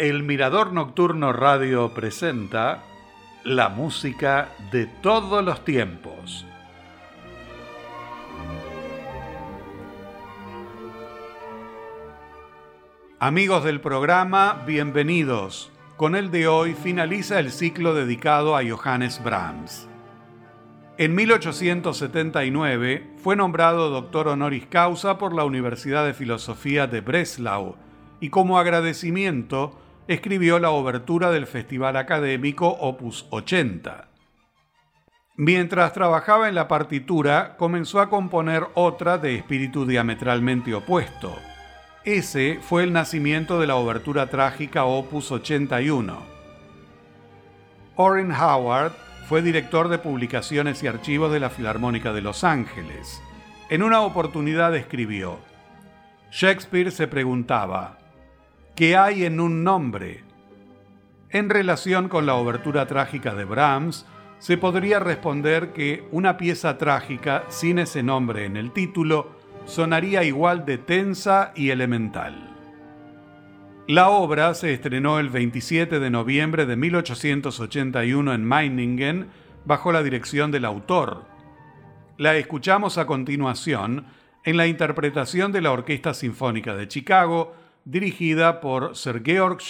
El Mirador Nocturno Radio presenta la música de todos los tiempos. Amigos del programa, bienvenidos. Con el de hoy finaliza el ciclo dedicado a Johannes Brahms. En 1879 fue nombrado doctor honoris causa por la Universidad de Filosofía de Breslau y como agradecimiento escribió la obertura del Festival Académico Opus 80. Mientras trabajaba en la partitura, comenzó a componer otra de espíritu diametralmente opuesto. Ese fue el nacimiento de la obertura trágica Opus 81. Orrin Howard fue director de publicaciones y archivos de la Filarmónica de Los Ángeles. En una oportunidad escribió, Shakespeare se preguntaba, ¿Qué hay en un nombre? En relación con la obertura trágica de Brahms, se podría responder que una pieza trágica sin ese nombre en el título sonaría igual de tensa y elemental. La obra se estrenó el 27 de noviembre de 1881 en Meiningen bajo la dirección del autor. La escuchamos a continuación en la interpretación de la Orquesta Sinfónica de Chicago dirigida por Sir Georg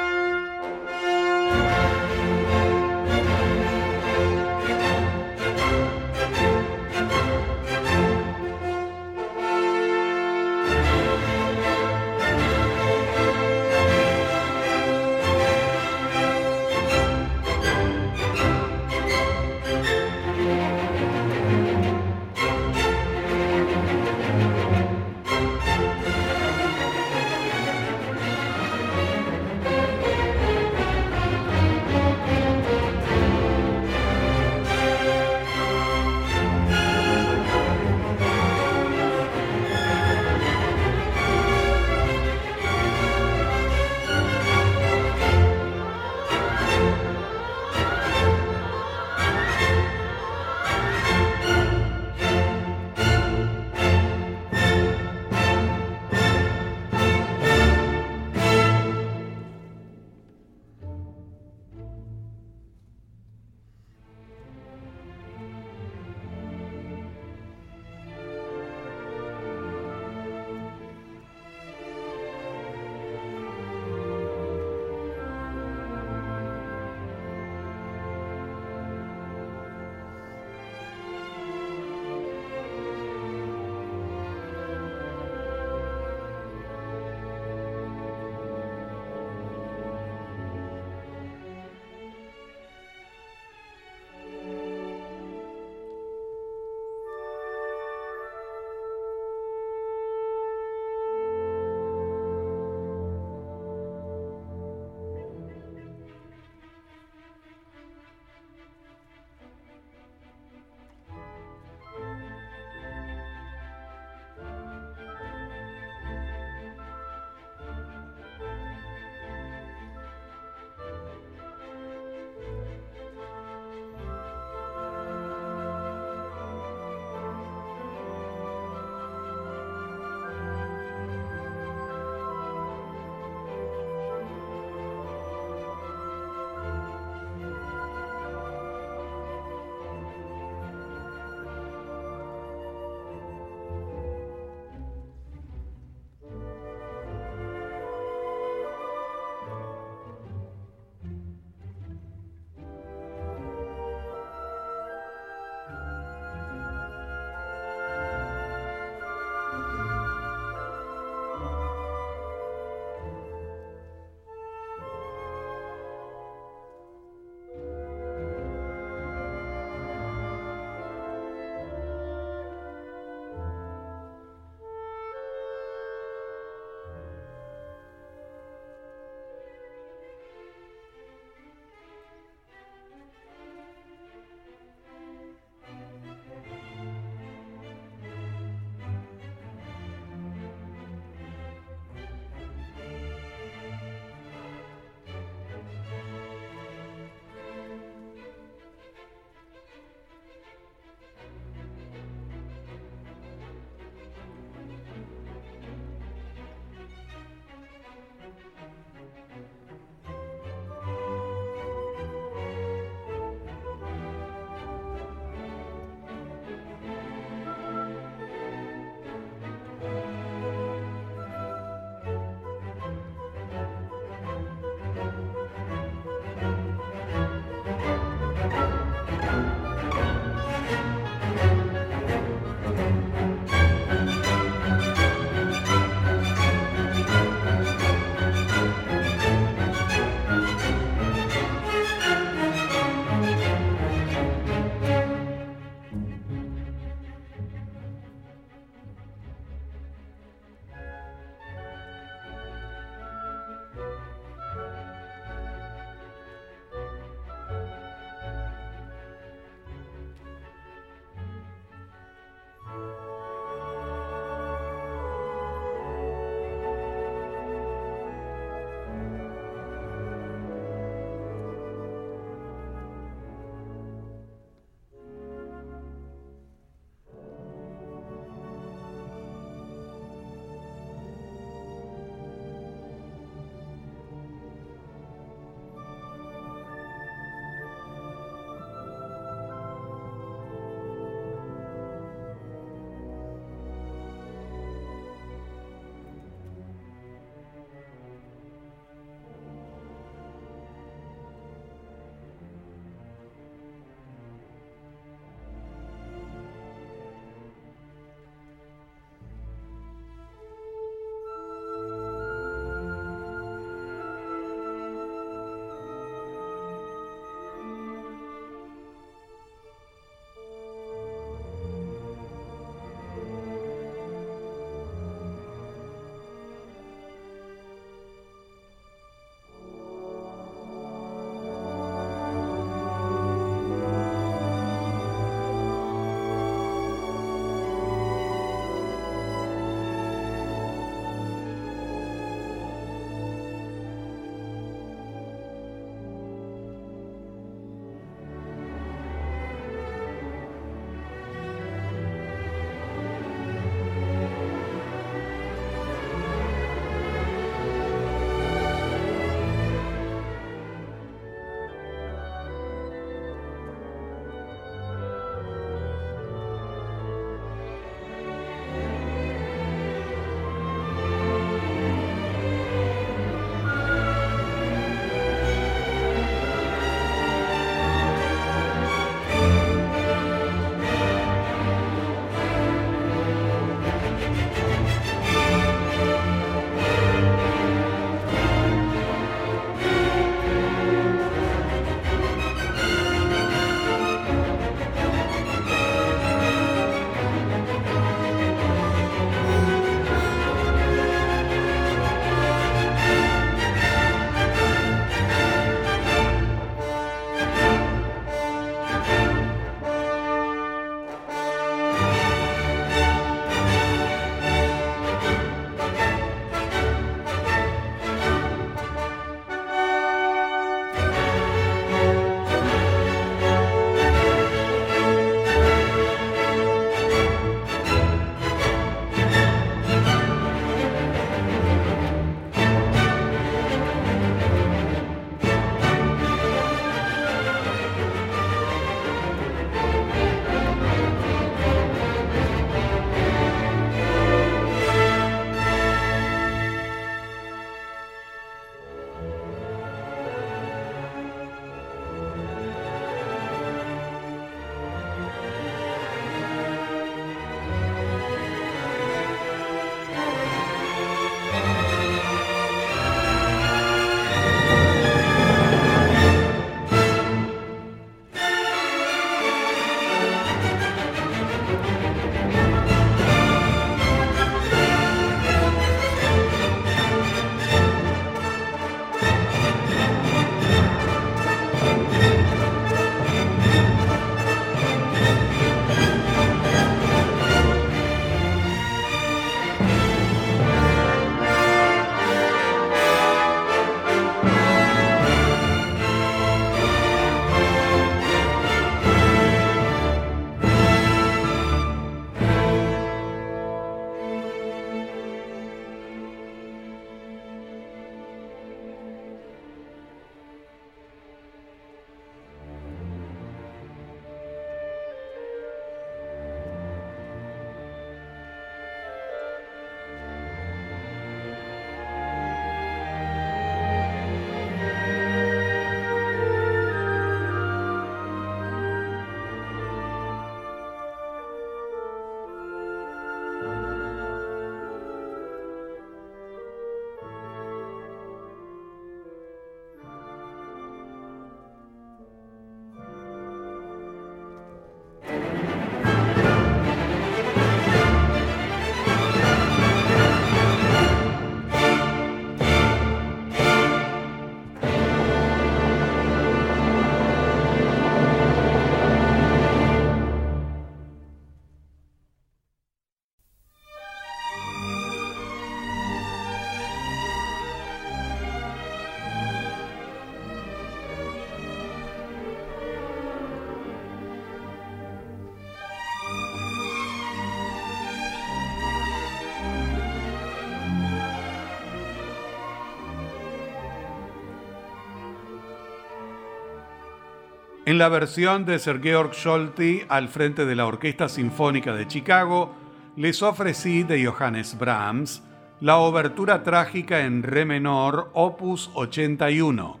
En la versión de Sir Georg Scholti al frente de la Orquesta Sinfónica de Chicago, les ofrecí de Johannes Brahms la obertura trágica en re menor, opus 81.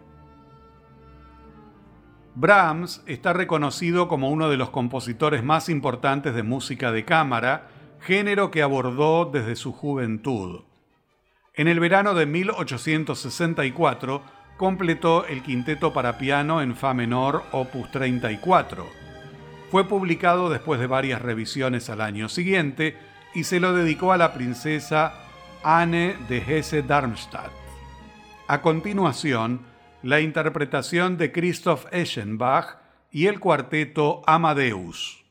Brahms está reconocido como uno de los compositores más importantes de música de cámara, género que abordó desde su juventud. En el verano de 1864 completó el quinteto para piano en Fa menor, opus 34. Fue publicado después de varias revisiones al año siguiente y se lo dedicó a la princesa Anne de Hesse-Darmstadt. A continuación, la interpretación de Christoph Eschenbach y el cuarteto Amadeus.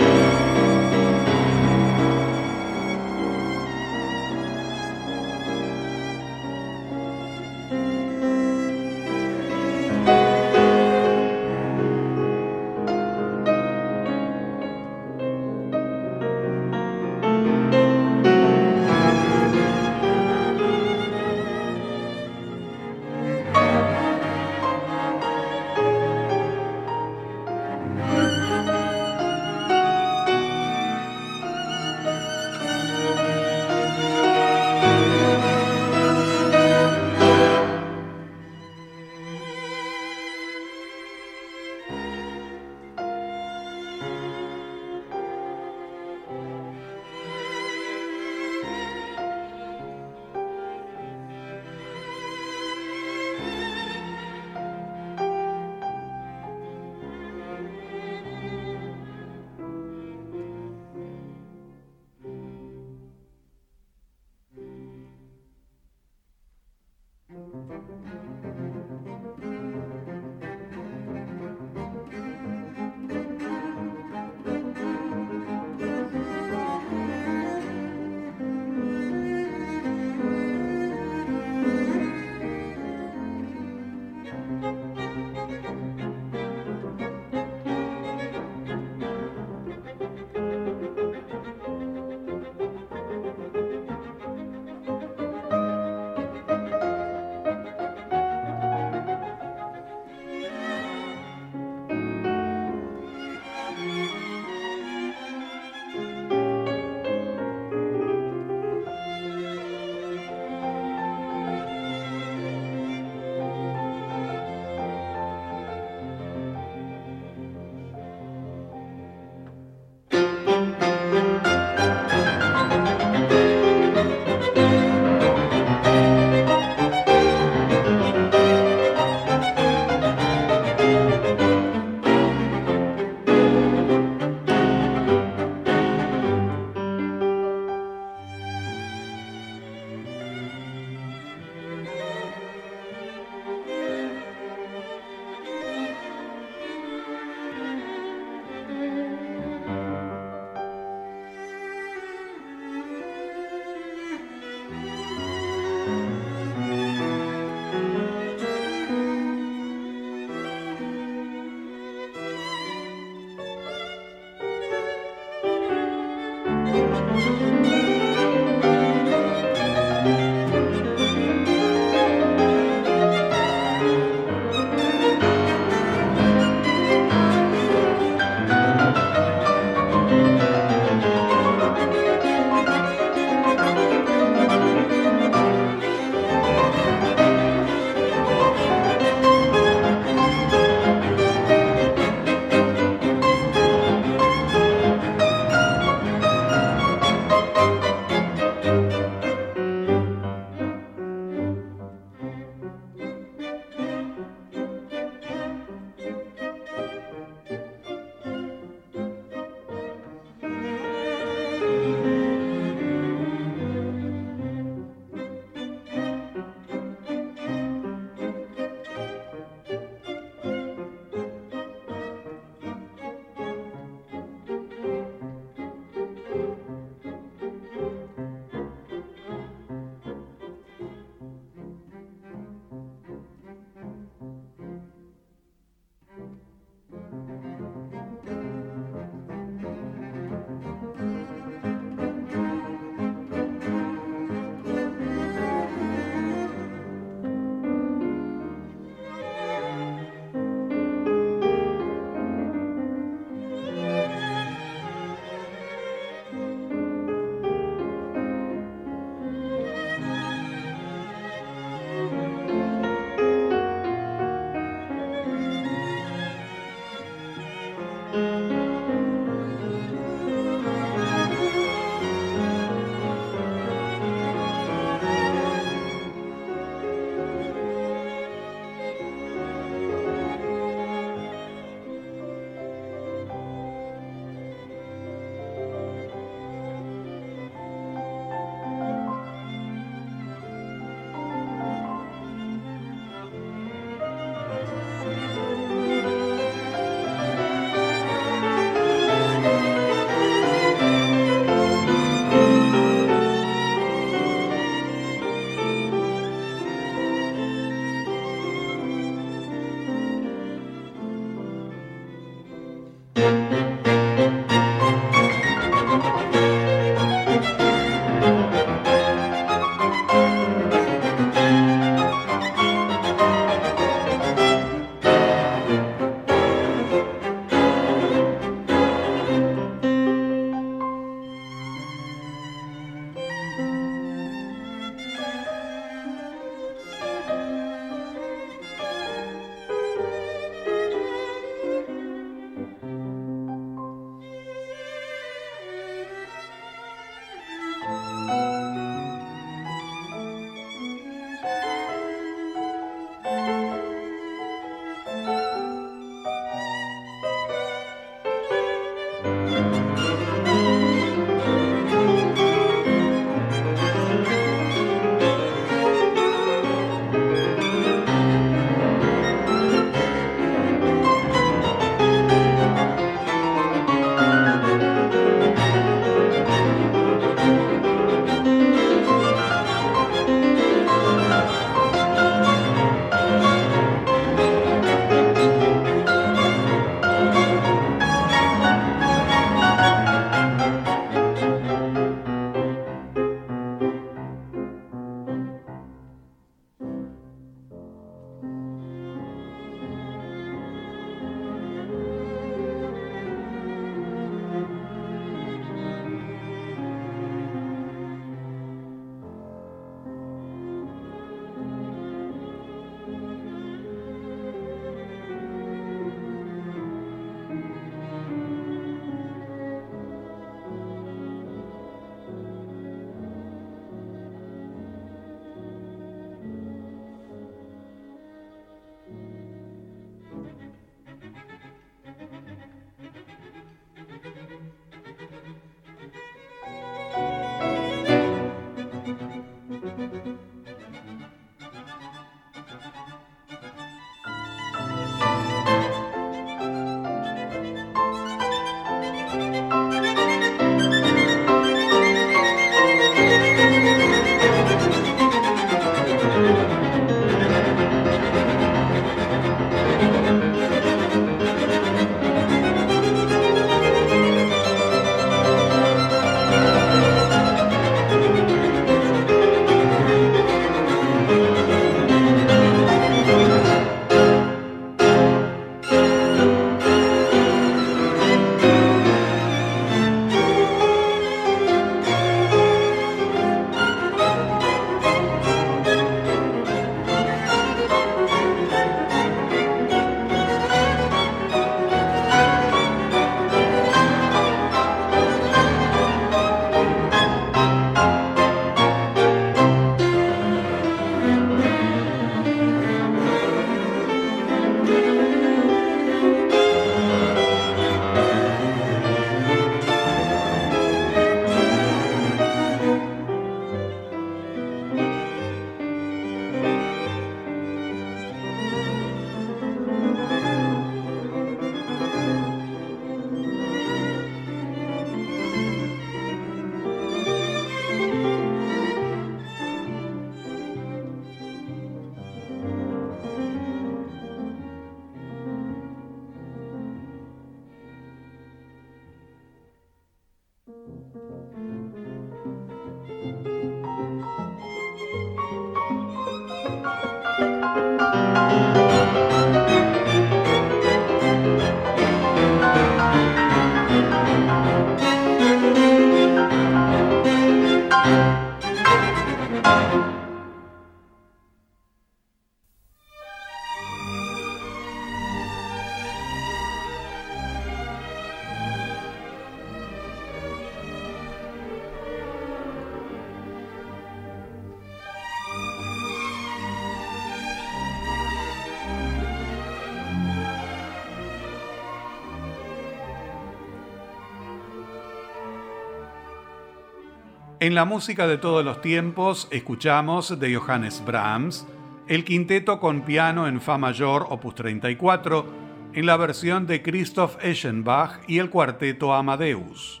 En la música de todos los tiempos escuchamos de Johannes Brahms el quinteto con piano en Fa mayor opus 34 en la versión de Christoph Eschenbach y el cuarteto Amadeus.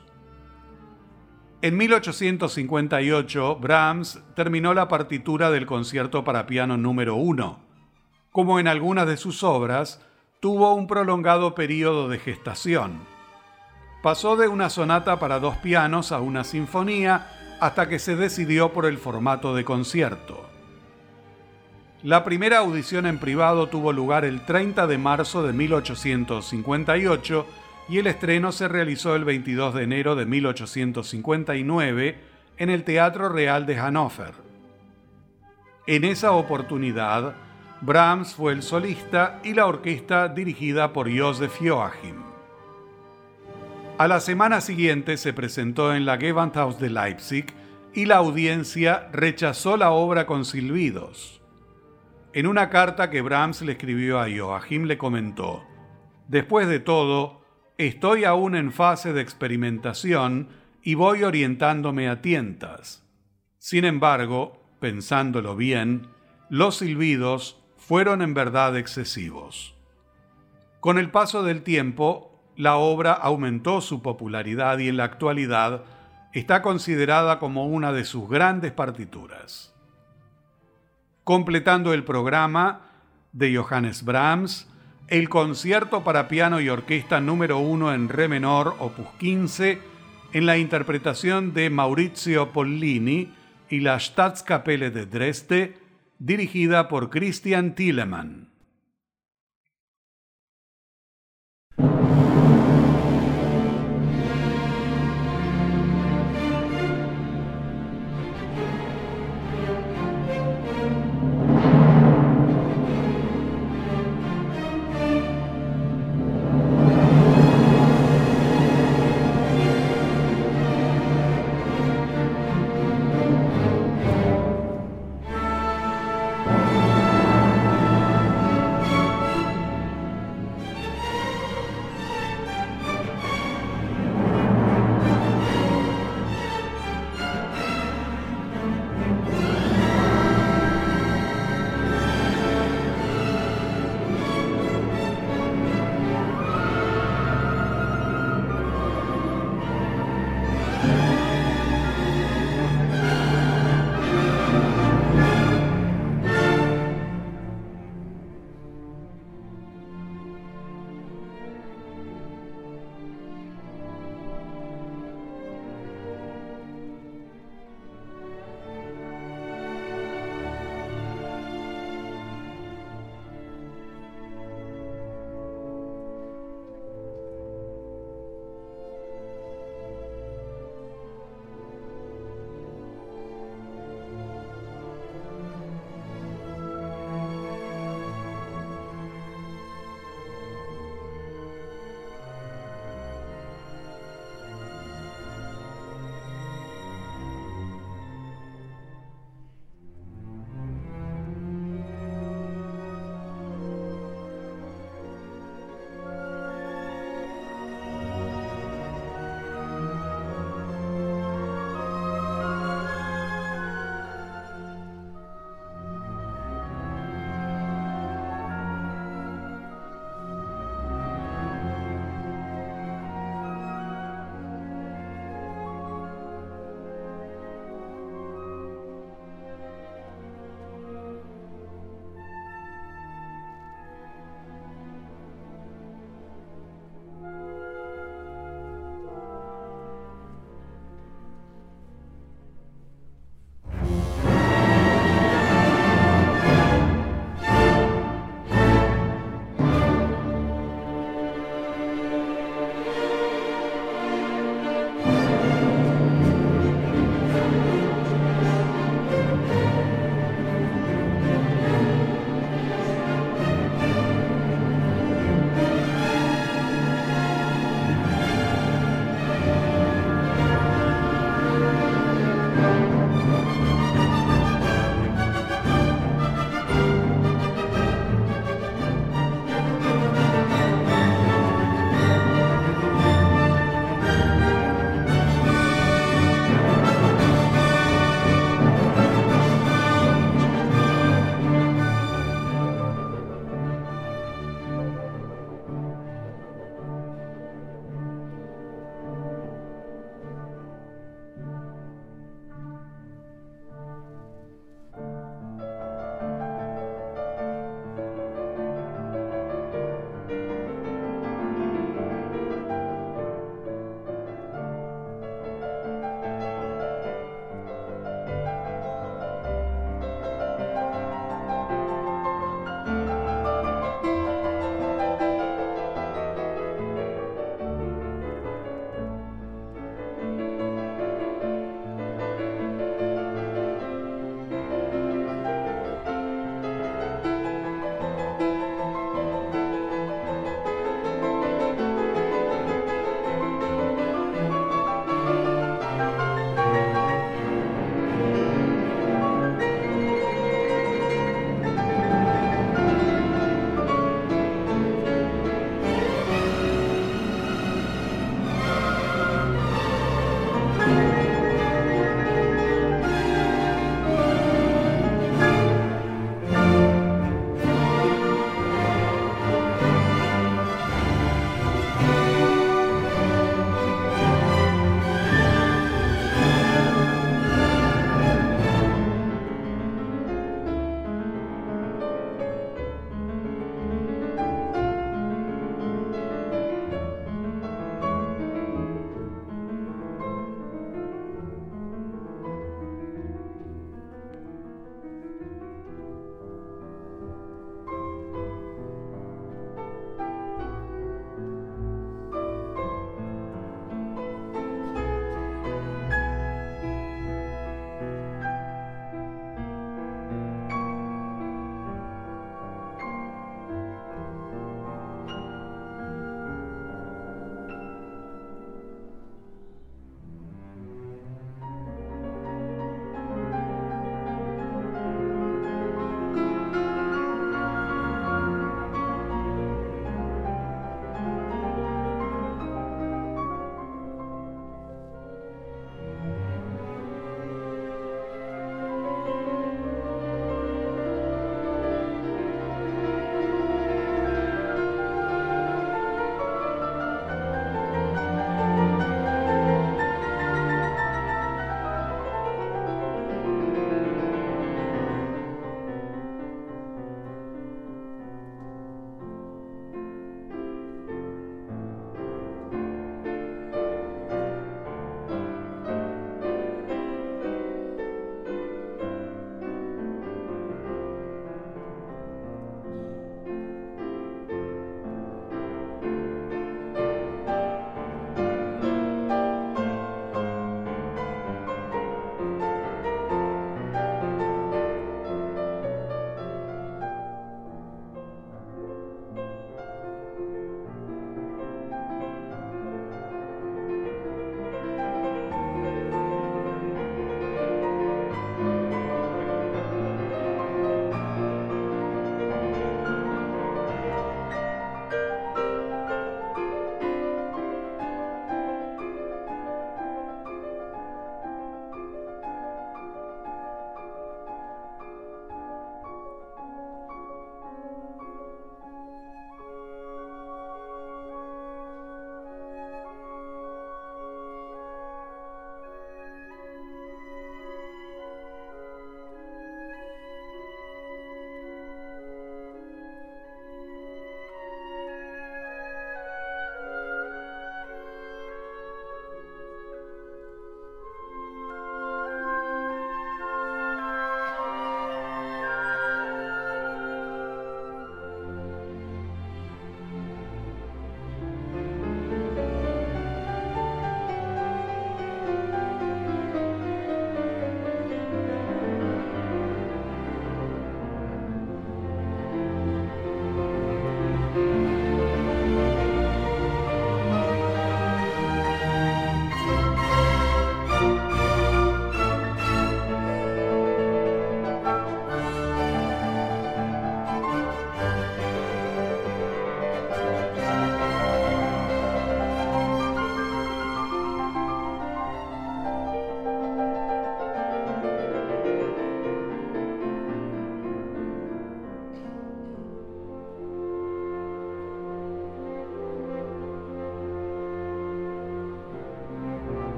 En 1858, Brahms terminó la partitura del concierto para piano número 1. Como en algunas de sus obras, tuvo un prolongado periodo de gestación. Pasó de una sonata para dos pianos a una sinfonía hasta que se decidió por el formato de concierto. La primera audición en privado tuvo lugar el 30 de marzo de 1858 y el estreno se realizó el 22 de enero de 1859 en el Teatro Real de Hannover. En esa oportunidad, Brahms fue el solista y la orquesta dirigida por Josef Joachim. A la semana siguiente se presentó en la Gewandhaus de Leipzig y la audiencia rechazó la obra con silbidos. En una carta que Brahms le escribió a Joachim le comentó, Después de todo, estoy aún en fase de experimentación y voy orientándome a tientas. Sin embargo, pensándolo bien, los silbidos fueron en verdad excesivos. Con el paso del tiempo, la obra aumentó su popularidad y en la actualidad está considerada como una de sus grandes partituras. Completando el programa de Johannes Brahms, el concierto para piano y orquesta número 1 en re menor, opus 15, en la interpretación de Maurizio Pollini y la Staatskapelle de Dresde, dirigida por Christian Tillemann.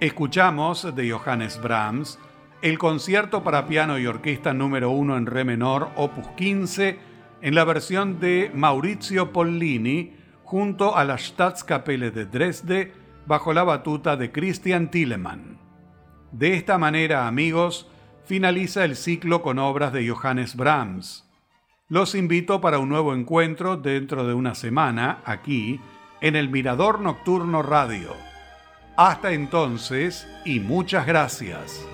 Escuchamos de Johannes Brahms el concierto para piano y orquesta número 1 en re menor, opus 15, en la versión de Maurizio Pollini, junto a la Staatskapelle de Dresde, bajo la batuta de Christian Tillemann. De esta manera, amigos, finaliza el ciclo con obras de Johannes Brahms. Los invito para un nuevo encuentro dentro de una semana, aquí, en el Mirador Nocturno Radio. Hasta entonces y muchas gracias.